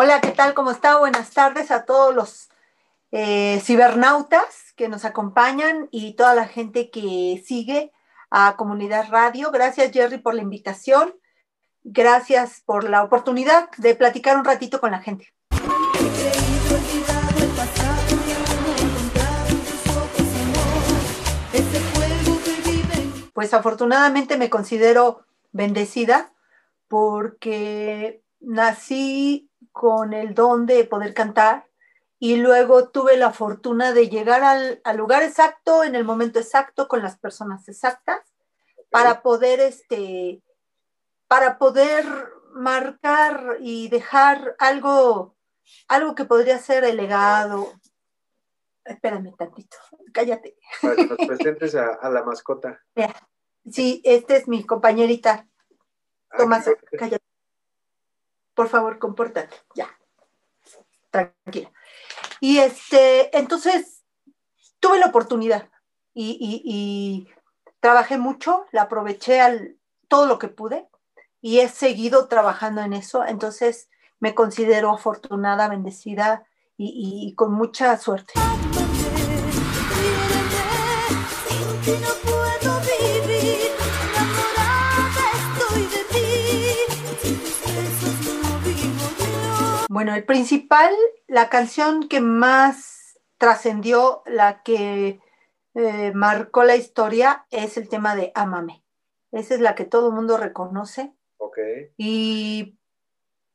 Hola, ¿qué tal? ¿Cómo está? Buenas tardes a todos los eh, cibernautas que nos acompañan y toda la gente que sigue a Comunidad Radio. Gracias, Jerry, por la invitación. Gracias por la oportunidad de platicar un ratito con la gente. Pues afortunadamente me considero bendecida porque nací con el don de poder cantar y luego tuve la fortuna de llegar al, al lugar exacto, en el momento exacto, con las personas exactas, para poder, este, para poder marcar y dejar algo, algo que podría ser el legado. Espérame tantito, cállate. Para que nos presentes a, a la mascota. Mira, sí, esta es mi compañerita. Ah, Tomás, cállate. Por favor, compórtate. Ya. Tranquila. Y este, entonces, tuve la oportunidad y, y- y trabajé mucho, la aproveché al, todo lo que pude y he seguido trabajando en eso. Entonces, me considero afortunada, bendecida y, y- y con mucha suerte. Bueno, el principal, la canción que más trascendió, la que eh, marcó la historia, es el tema de Ámame. Esa es la que todo el mundo reconoce. Ok. Y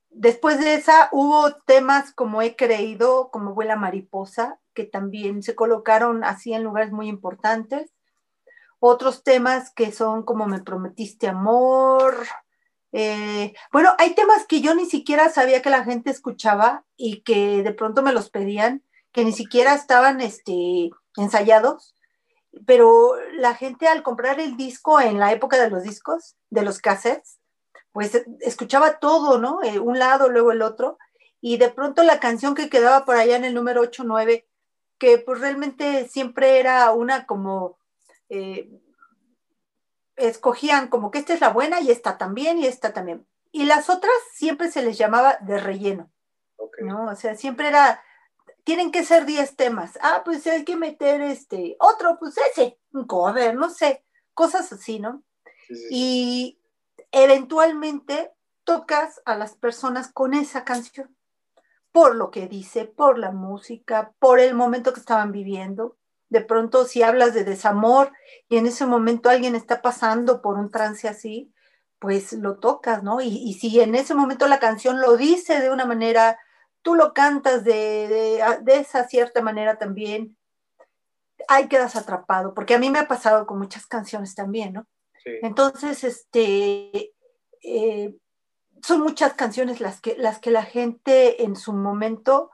después de esa hubo temas como He creído, como Vuela Mariposa, que también se colocaron así en lugares muy importantes. Otros temas que son como Me prometiste amor. Eh, bueno, hay temas que yo ni siquiera sabía que la gente escuchaba y que de pronto me los pedían, que ni siquiera estaban este, ensayados, pero la gente al comprar el disco en la época de los discos, de los cassettes, pues eh, escuchaba todo, ¿no? Eh, un lado, luego el otro, y de pronto la canción que quedaba por allá en el número 8, 9, que pues realmente siempre era una como, escogían como que esta es la buena y esta también y esta también. Y las otras siempre se les llamaba de relleno, Ok. ¿no? O sea, siempre era, tienen que ser 10 temas. Ah, pues hay que meter este, otro, pues ese, un cover, no sé, cosas así, ¿no? Sí, sí. y eventualmente tocas a las personas con esa canción, por lo que dice, por la música, por el momento que estaban viviendo. De pronto, si hablas de desamor y en ese momento alguien está pasando por un trance así, pues lo tocas, ¿no? Y, y si en ese momento la canción lo dice de una manera, tú lo cantas de, de, de esa cierta manera también, ahí quedas atrapado, porque a mí me ha pasado con muchas canciones también, ¿no? Sí. Entonces, este, eh, son muchas canciones las que, las que la gente en su momento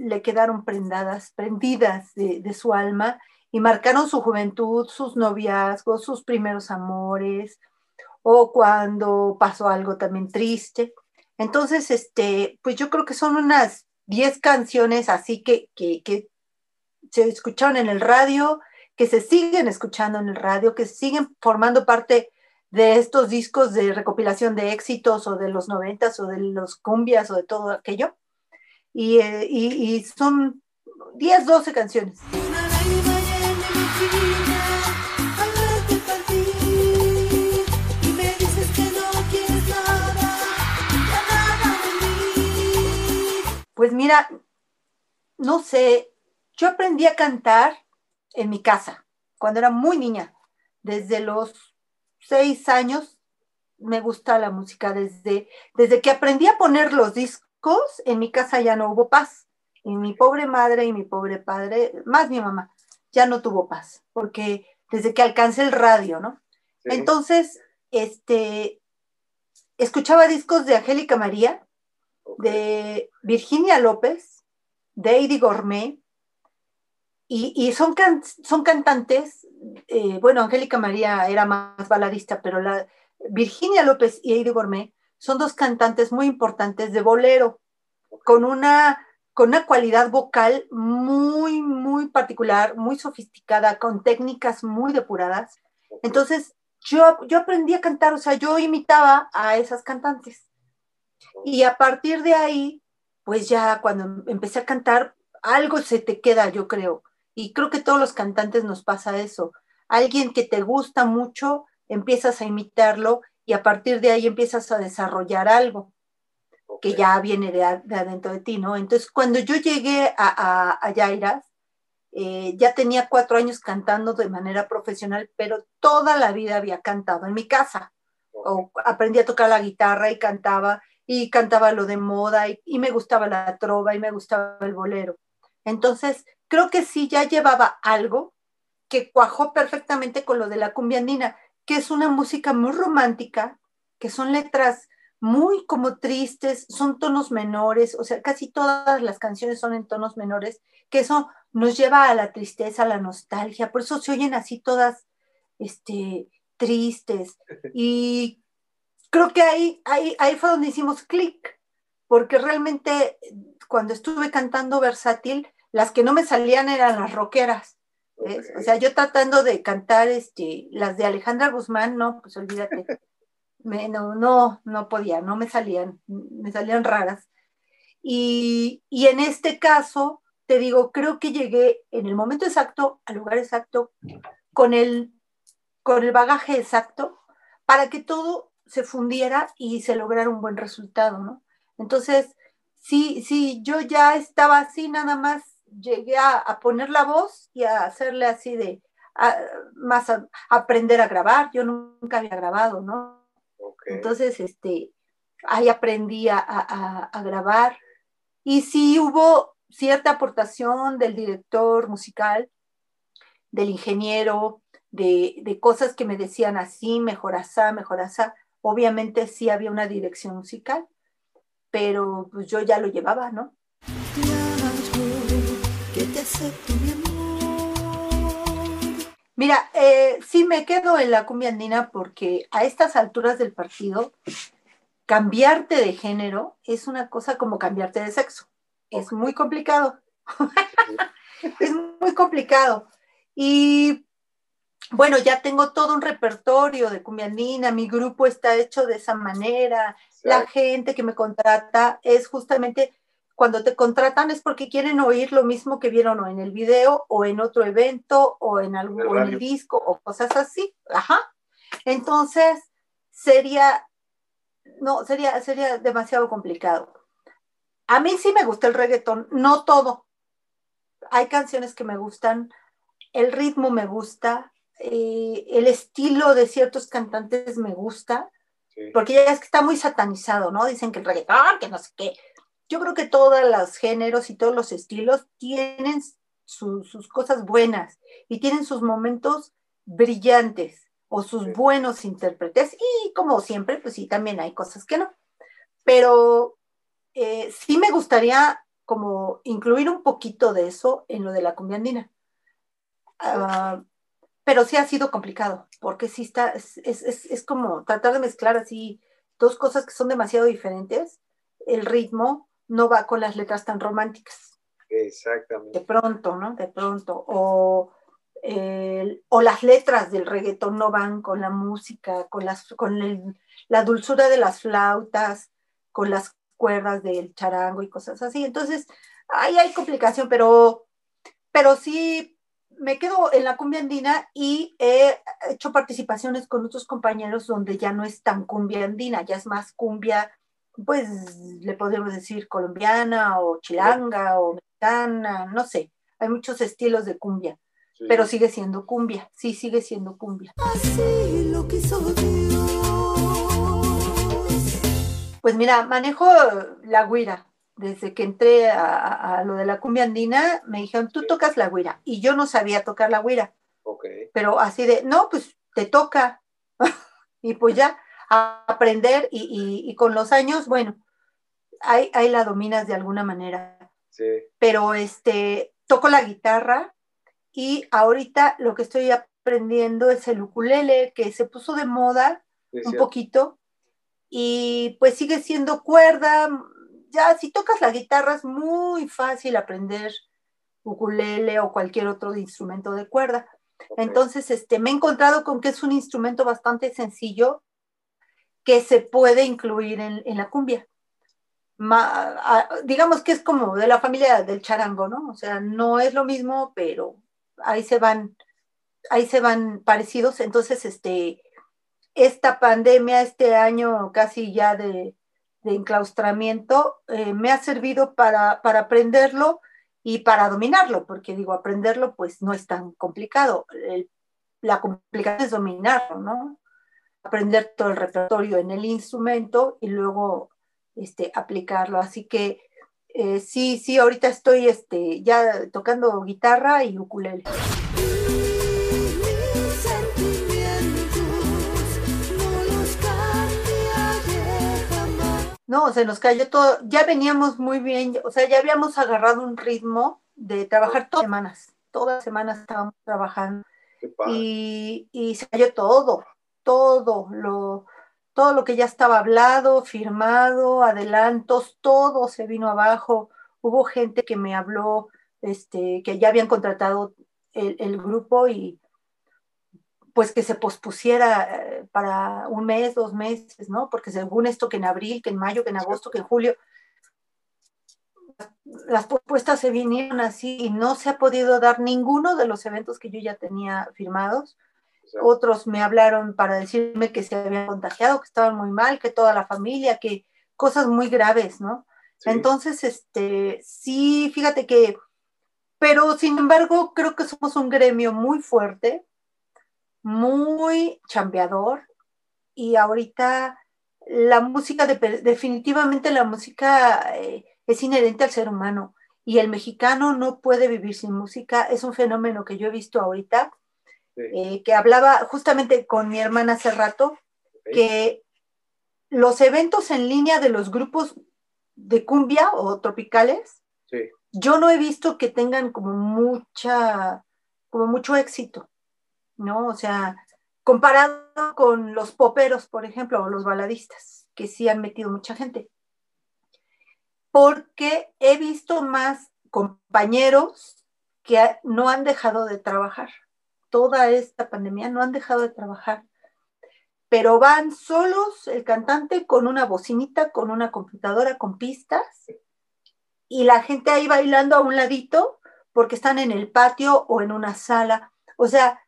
le quedaron prendadas, prendidas de, su alma y marcaron su juventud, sus noviazgos, sus primeros amores, o cuando pasó algo también triste. Entonces, este, pues yo creo que son unas 10 canciones así que, que, que se escucharon en el radio, que se siguen escuchando en el radio, que siguen formando parte de estos discos de recopilación de éxitos o de los noventas o de los cumbias o de todo aquello. Y, eh, y, y son 10, 12 canciones. Pues mira, no sé, yo aprendí a cantar en mi casa cuando era muy niña. Desde los seis años me gusta la música. Desde, desde que aprendí a poner los discos, en mi casa ya no hubo paz. Y mi pobre madre y mi pobre padre, más mi mamá, ya no tuvo paz, porque desde que alcancé el radio, ¿no? Sí. Entonces, este, escuchaba discos de Angélica María, de Virginia López, de Eddie Gourmet, y, y son, can- son cantantes, eh, bueno, Angélica María era más baladista, pero la, Virginia López y Eddie Gourmet son dos cantantes muy importantes de bolero, con una con una cualidad vocal muy, muy particular, muy sofisticada, con técnicas muy depuradas. Entonces, yo, yo aprendí a cantar, o sea, yo imitaba a esas cantantes. Y a partir de ahí, pues ya cuando empecé a cantar, algo se te queda, yo creo. Y creo que todos los cantantes nos pasa eso. Alguien que te gusta mucho, empiezas a imitarlo y a partir de ahí empiezas a desarrollar algo que ya viene de, de adentro de ti, ¿no? Entonces, cuando yo llegué a, a, a Yairas, eh, ya tenía cuatro años cantando de manera profesional, pero toda la vida había cantado en mi casa. O aprendí a tocar la guitarra y cantaba, y cantaba lo de moda, y, y me gustaba la trova, y me gustaba el bolero. Entonces, creo que sí ya llevaba algo que cuajó perfectamente con lo de la cumbia andina, que es una música muy romántica, que son letras muy como tristes, son tonos menores, o sea, casi todas las canciones son en tonos menores, que eso nos lleva a la tristeza, a la nostalgia, por eso se oyen así todas este, tristes. Y creo que ahí, ahí, ahí fue donde hicimos clic, porque realmente cuando estuve cantando versátil, las que no me salían eran las rockeras. ¿Ves? O sea, yo tratando de cantar este, las de Alejandra Guzmán, no, pues olvídate. Me, no, no, no podía, no me salían, me salían raras. Y, y en este caso, te digo, creo que llegué en el momento exacto, al lugar exacto, con el, con el bagaje exacto, para que todo se fundiera y se lograra un buen resultado, ¿no? Entonces, sí, sí, yo ya estaba así, nada más llegué a, a poner la voz y a hacerle así de, a, más a, aprender a grabar, yo nunca había grabado, ¿no? Ok. Entonces, este, ahí aprendí a, a, a, grabar. Y sí hubo cierta aportación del director musical, del ingeniero, de, de cosas que me decían así, mejor asá, mejor asá. Obviamente sí había una dirección musical, pero pues yo ya lo llevaba, ¿no? Que te acepto, mi amor. Mira, eh, sí me quedo en la cumbia andina porque a estas alturas del partido, cambiarte de género es una cosa como cambiarte de sexo. Es muy complicado. es muy complicado. Y bueno, ya tengo todo un repertorio de cumbia andina, mi grupo está hecho de esa manera, la gente que me contrata es justamente cuando te contratan es porque quieren oír lo mismo que vieron o en el video o en otro evento o en algún o en el disco o cosas así. Ajá. Entonces, sería no, sería sería demasiado complicado. A mí sí me gusta el reggaetón, no todo. Hay canciones que me gustan, el ritmo me gusta, eh, el estilo de ciertos cantantes me gusta, sí. porque ya es que está muy satanizado, ¿no? Dicen que el reggaetón, que no sé qué yo creo que todos los géneros y todos los estilos tienen su, sus cosas buenas y tienen sus momentos brillantes o sus sí. buenos intérpretes y como siempre, pues sí, también hay cosas que no. Pero eh, sí me gustaría como incluir un poquito de eso en lo de la cumbia andina. Uh, pero sí ha sido complicado, porque sí está, es, es, es como tratar de mezclar así dos cosas que son demasiado diferentes, el ritmo, no va con las letras tan románticas. Exactamente. De pronto, ¿no? De pronto. O, eh, o las letras del reggaetón no van con la música, con, las, con el, la dulzura de las flautas, con las cuerdas del charango y cosas así. Entonces, ahí hay complicación, pero, pero sí me quedo en la cumbia andina y he hecho participaciones con otros compañeros donde ya no es tan cumbia andina, ya es más cumbia pues le podemos decir colombiana o chilanga o mexicana, no sé, hay muchos estilos de cumbia, sí. pero sigue siendo cumbia, sí sigue siendo cumbia. Así lo quiso Dios. Pues mira, manejo la guira. Desde que entré a, lo de la cumbia andina, me dijeron, tú tocas la guira. Y yo no sabía tocar la guira. Okay. Pero así de, no, pues te toca. y pues ya, a aprender y, y, y, con los años, bueno, ahí, ahí la dominas de alguna manera. Sí. Pero este, toco la guitarra y ahorita lo que estoy aprendiendo es el ukulele, que se puso de moda Sí, un poquito y pues sigue siendo cuerda, ya si tocas la guitarra es muy fácil aprender ukulele o cualquier otro instrumento de cuerda. Entonces, este, me he encontrado con que es un instrumento bastante sencillo que se puede incluir en, la cumbia. Digamos que es como de la familia del charango, ¿no? O sea, no es lo mismo, pero ahí se van, ahí se van parecidos. Entonces, este, esta pandemia, este año casi ya de, enclaustramiento, eh, me ha servido para, para aprenderlo y para dominarlo, porque digo, aprenderlo pues no es tan complicado. La complicación es dominarlo, ¿no? Aprender todo el repertorio en el instrumento y luego este, aplicarlo. Así que eh, sí, sí, ahorita estoy este, ya tocando guitarra y ukulele. No se nos cayó todo, ya veníamos muy bien, o sea, ya habíamos agarrado un ritmo de trabajar todas las semanas, todas las semanas estábamos trabajando. Y, y se cayó todo, todo lo, todo lo que ya estaba hablado, firmado, adelantos, todo se vino abajo. Hubo gente que me habló, este, que ya habían contratado el, el grupo y pues que se pospusiera eh, para un mes, dos meses, ¿no? Porque según esto que en abril, que en mayo, que en agosto, que en julio, las propuestas se vinieron así y no se ha podido dar ninguno de los eventos que yo ya tenía firmados. Otros me hablaron para decirme que se habían contagiado, que estaban muy mal, que toda la familia, que cosas muy graves, ¿no? sí, Entonces, este, sí, fíjate que, pero sin embargo, creo que somos un gremio muy fuerte, muy chambeador, y ahorita la música, de- definitivamente la música eh, es inherente al ser humano, y el mexicano no puede vivir sin música, es un fenómeno que yo he visto ahorita, sí, eh, que hablaba justamente con mi hermana hace rato, que los eventos en línea de los grupos de cumbia o tropicales, Sí, yo no he visto que tengan como mucha, como mucho éxito, ¿no? O sea, comparado con los poperos, por ejemplo, o los baladistas, que sí han metido mucha gente. Porque he visto más compañeros que no han dejado de trabajar. Toda esta pandemia no han dejado de trabajar pero van solos el cantante con una bocinita, con una computadora, con pistas, y la gente ahí bailando a un ladito porque están en el patio o en una sala. O sea,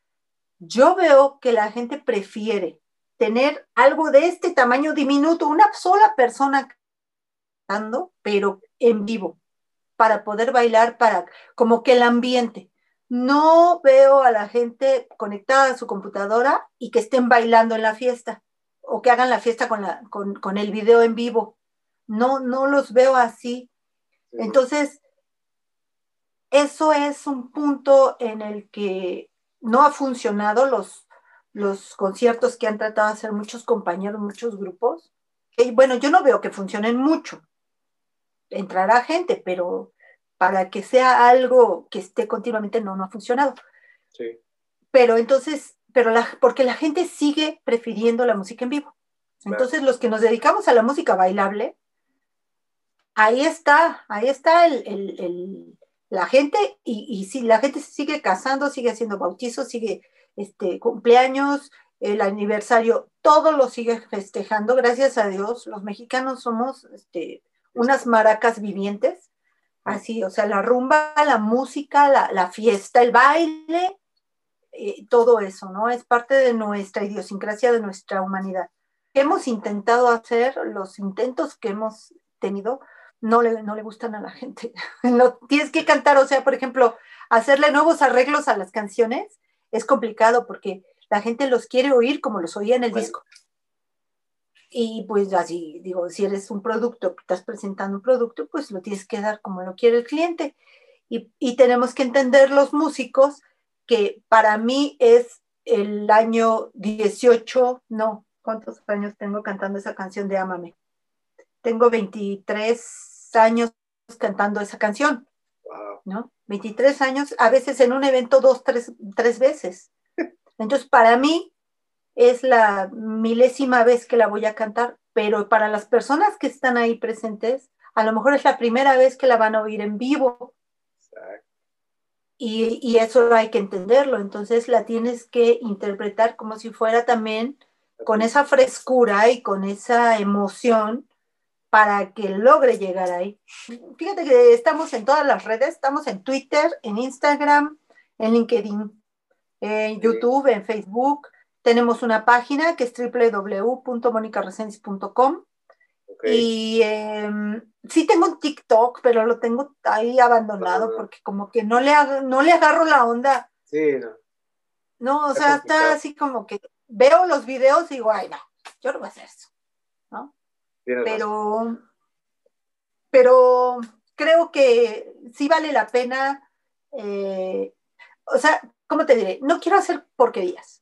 yo veo que la gente prefiere tener algo de este tamaño diminuto, una sola persona cantando, pero en vivo, para poder bailar, para como que el ambiente. No veo a la gente conectada a su computadora y que estén bailando en la fiesta o que hagan la fiesta con, la, con, con el video en vivo. No, no los veo así. sí. Entonces, eso es un punto en el que no ha funcionado los, los conciertos que han tratado de hacer muchos compañeros, muchos grupos. Y bueno, yo no veo que funcionen mucho. Entrará gente, pero para que sea algo que esté continuamente, no, no ha funcionado. sí, Pero entonces, pero la, porque la gente sigue prefiriendo la música en vivo. Claro. Entonces, los que nos dedicamos a la música bailable, ahí está, ahí está el, el- el- la gente, y, y sí, la gente se sigue casando, sigue haciendo bautizos, sigue este, cumpleaños, el aniversario, todo lo sigue festejando, gracias a Dios. Los mexicanos somos este, unas maracas vivientes, así, o sea, la rumba, la música, la, la fiesta, el baile, eh, todo eso, ¿no? Es parte de nuestra idiosincrasia, de nuestra humanidad. Hemos intentado hacer, los intentos que hemos tenido, no le, no le gustan a la gente. No, tienes que cantar, o sea, por ejemplo, hacerle nuevos arreglos a las canciones es complicado porque la gente los quiere oír como los oía en el Bueno. disco. Y pues así, digo, si eres un producto, estás presentando un producto, pues lo tienes que dar como lo quiere el cliente. Y, y tenemos que entender los músicos que para mí es el año 18, no, ¿cuántos años tengo cantando esa canción de Ámame? Tengo 23 años cantando esa canción, wow, ¿no? 23 años, a veces en un evento dos, tres, tres veces. Entonces, para mí es la milésima vez que la voy a cantar, pero para las personas que están ahí presentes, a lo mejor es la primera vez que la van a oír en vivo Exacto. y, y eso hay que entenderlo. Entonces la tienes que interpretar como si fuera también con esa frescura y con esa emoción para que logre llegar ahí. Fíjate que estamos en todas las redes, estamos en Twitter, en Instagram, en LinkedIn, en YouTube, en Facebook. Tenemos una página que es www.monicaresendiz.com Ok. y eh, sí tengo un TikTok, pero lo tengo ahí abandonado porque como que no le, ag- no le agarro la onda. Sí, no. No, o Está sea, complicado. está así como que veo los videos y digo, ay, no, yo no voy a hacer eso. Razón. Pero, pero creo que sí vale la pena. eh, o sea, ¿cómo te diré? No quiero hacer porquerías.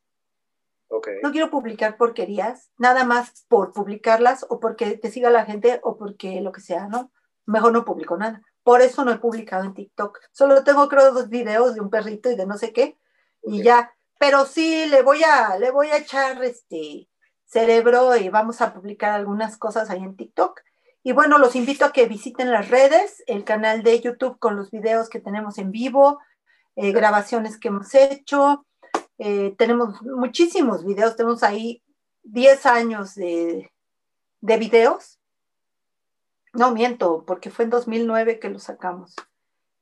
Ok. No quiero publicar porquerías, nada más por publicarlas o porque te siga la gente o porque lo que sea, ¿no? Mejor no publico nada. Por eso no he publicado en TikTok. Solo tengo, creo, dos videos de un perrito y de no sé qué, y Ok. ya. Pero sí, le voy a, le voy a echar este cerebro y vamos a publicar algunas cosas ahí en TikTok. Y bueno, los invito a que visiten las redes, el canal de YouTube con los videos que tenemos en vivo, eh, grabaciones que hemos hecho. Eh, tenemos muchísimos videos, tenemos ahí 10 años de, de videos. No miento, porque fue en 2009 que lo sacamos.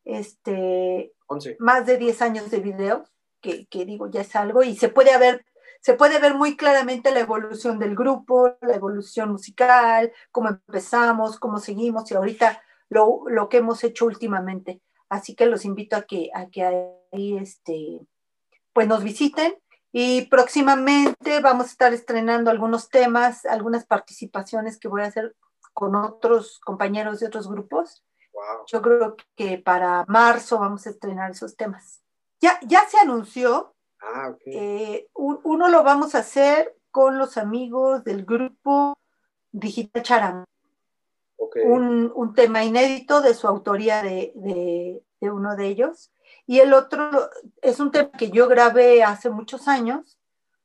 Este, 11. más de 10 años de videos, que, que digo, ya es algo, y se puede ver, se puede ver muy claramente la evolución del grupo, la evolución musical, cómo empezamos, cómo seguimos, y ahorita lo, lo que hemos hecho últimamente. Así que los invito a que, a que ahí este, pues nos visiten. Y próximamente vamos a estar estrenando algunos temas, algunas participaciones que voy a hacer con otros compañeros de otros grupos. Wow. Yo creo que para marzo vamos a estrenar esos temas. Ya, ya se anunció, Ah, ok. eh, un- uno lo vamos a hacer con los amigos del grupo Digital Charam, ok. un, un tema inédito de su autoría de, de- de uno de ellos. Y el otro es un tema que yo grabé hace muchos años,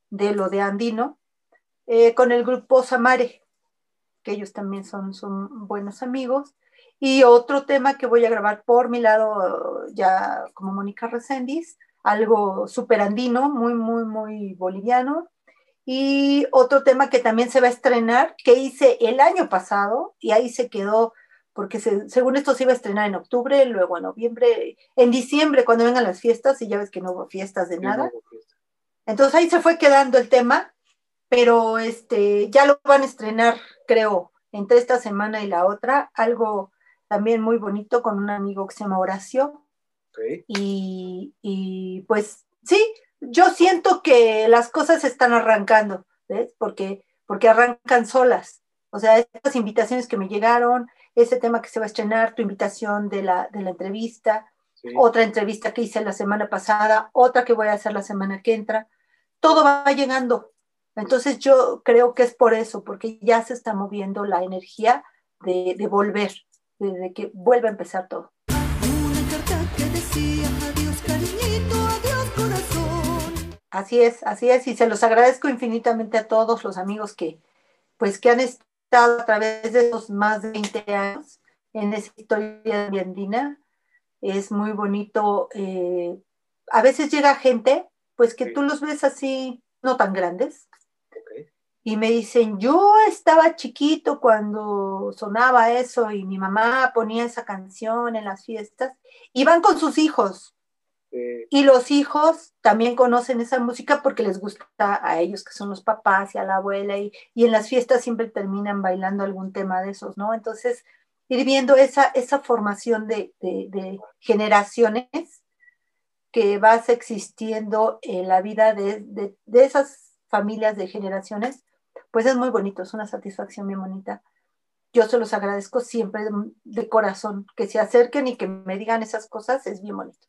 de lo de Andino, eh, con el grupo Samare, que ellos también son, son buenos amigos. Y otro tema que voy a grabar por mi lado, ya como Mónica Reséndiz, algo súper andino, muy, muy, muy boliviano. Y otro tema que también se va a estrenar, que hice el año pasado, y ahí se quedó, porque se- según esto se iba a estrenar en octubre, luego en noviembre, en diciembre, cuando vengan las fiestas, y ya ves que no hubo fiestas de Sí, nada. no hubo fiesta. Entonces ahí se fue quedando el tema, pero este, ya lo van a estrenar, creo, entre esta semana y la otra, algo también muy bonito con un amigo que se llama Horacio. Y, y, pues sí, yo siento que las cosas están arrancando, ¿ves? Porque, porque arrancan solas. O sea, estas invitaciones que me llegaron, ese tema que se va a estrenar, tu invitación de la, de la entrevista, Sí. otra entrevista que hice la semana pasada, otra que voy a hacer la semana que entra, todo va llegando. Entonces yo creo que es por eso, porque ya se está moviendo la energía de, de volver, de, de que vuelva a empezar todo. Una carta que decía adiós cariñito, adiós corazón. Así es, así es, y se los agradezco infinitamente a todos los amigos que, pues, que han estado a través de esos más de 20 años en esa historia de andina. Es muy bonito. eh, a veces llega gente, pues que tú los ves así, no tan grandes, Ok. y me dicen, yo estaba chiquito cuando sonaba eso y mi mamá ponía esa canción en las fiestas, y van con sus hijos. Eh, Y los hijos también conocen esa música porque les gusta a ellos, que son los papás y a la abuela, y, y en las fiestas siempre terminan bailando algún tema de esos, ¿no? Entonces, ir viendo esa, esa formación de, de- generaciones que vas existiendo en la vida de, de- de esas familias de generaciones, pues es muy bonito, es una satisfacción bien bonita. Yo se los agradezco siempre de corazón, que se acerquen y que me digan esas cosas, es bien bonito.